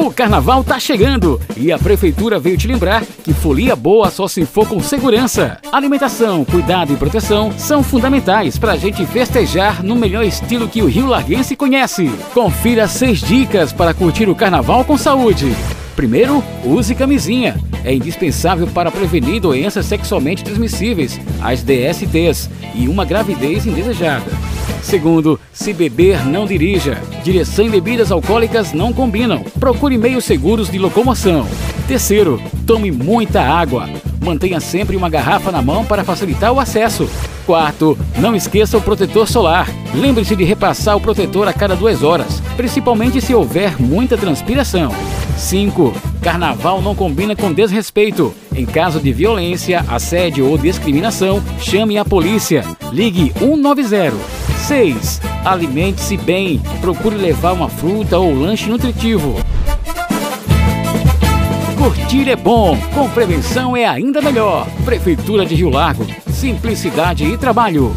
O carnaval tá chegando e a prefeitura veio te lembrar que folia boa só se for com segurança. Alimentação, cuidado e proteção são fundamentais para a gente festejar no melhor estilo que o Rio Larguense conhece. Confira seis dicas para curtir o carnaval com saúde. Primeiro, use camisinha. É indispensável para prevenir doenças sexualmente transmissíveis, as DSTs, e uma gravidez indesejada. Segundo, se beber, não dirija. Direção e bebidas alcoólicas não combinam. Procure meios seguros de locomoção. Terceiro, tome muita água. Mantenha sempre uma garrafa na mão para facilitar o acesso. Quarto, não esqueça o protetor solar. Lembre-se de repassar o protetor a cada duas horas, principalmente se houver muita transpiração. 5. Carnaval não combina com desrespeito. Em caso de violência, assédio ou discriminação, chame a polícia. Ligue 190. 6. Alimente-se bem. Procure levar uma fruta ou lanche nutritivo. Curtir é bom, com prevenção é ainda melhor. Prefeitura de Rio Largo, simplicidade e trabalho.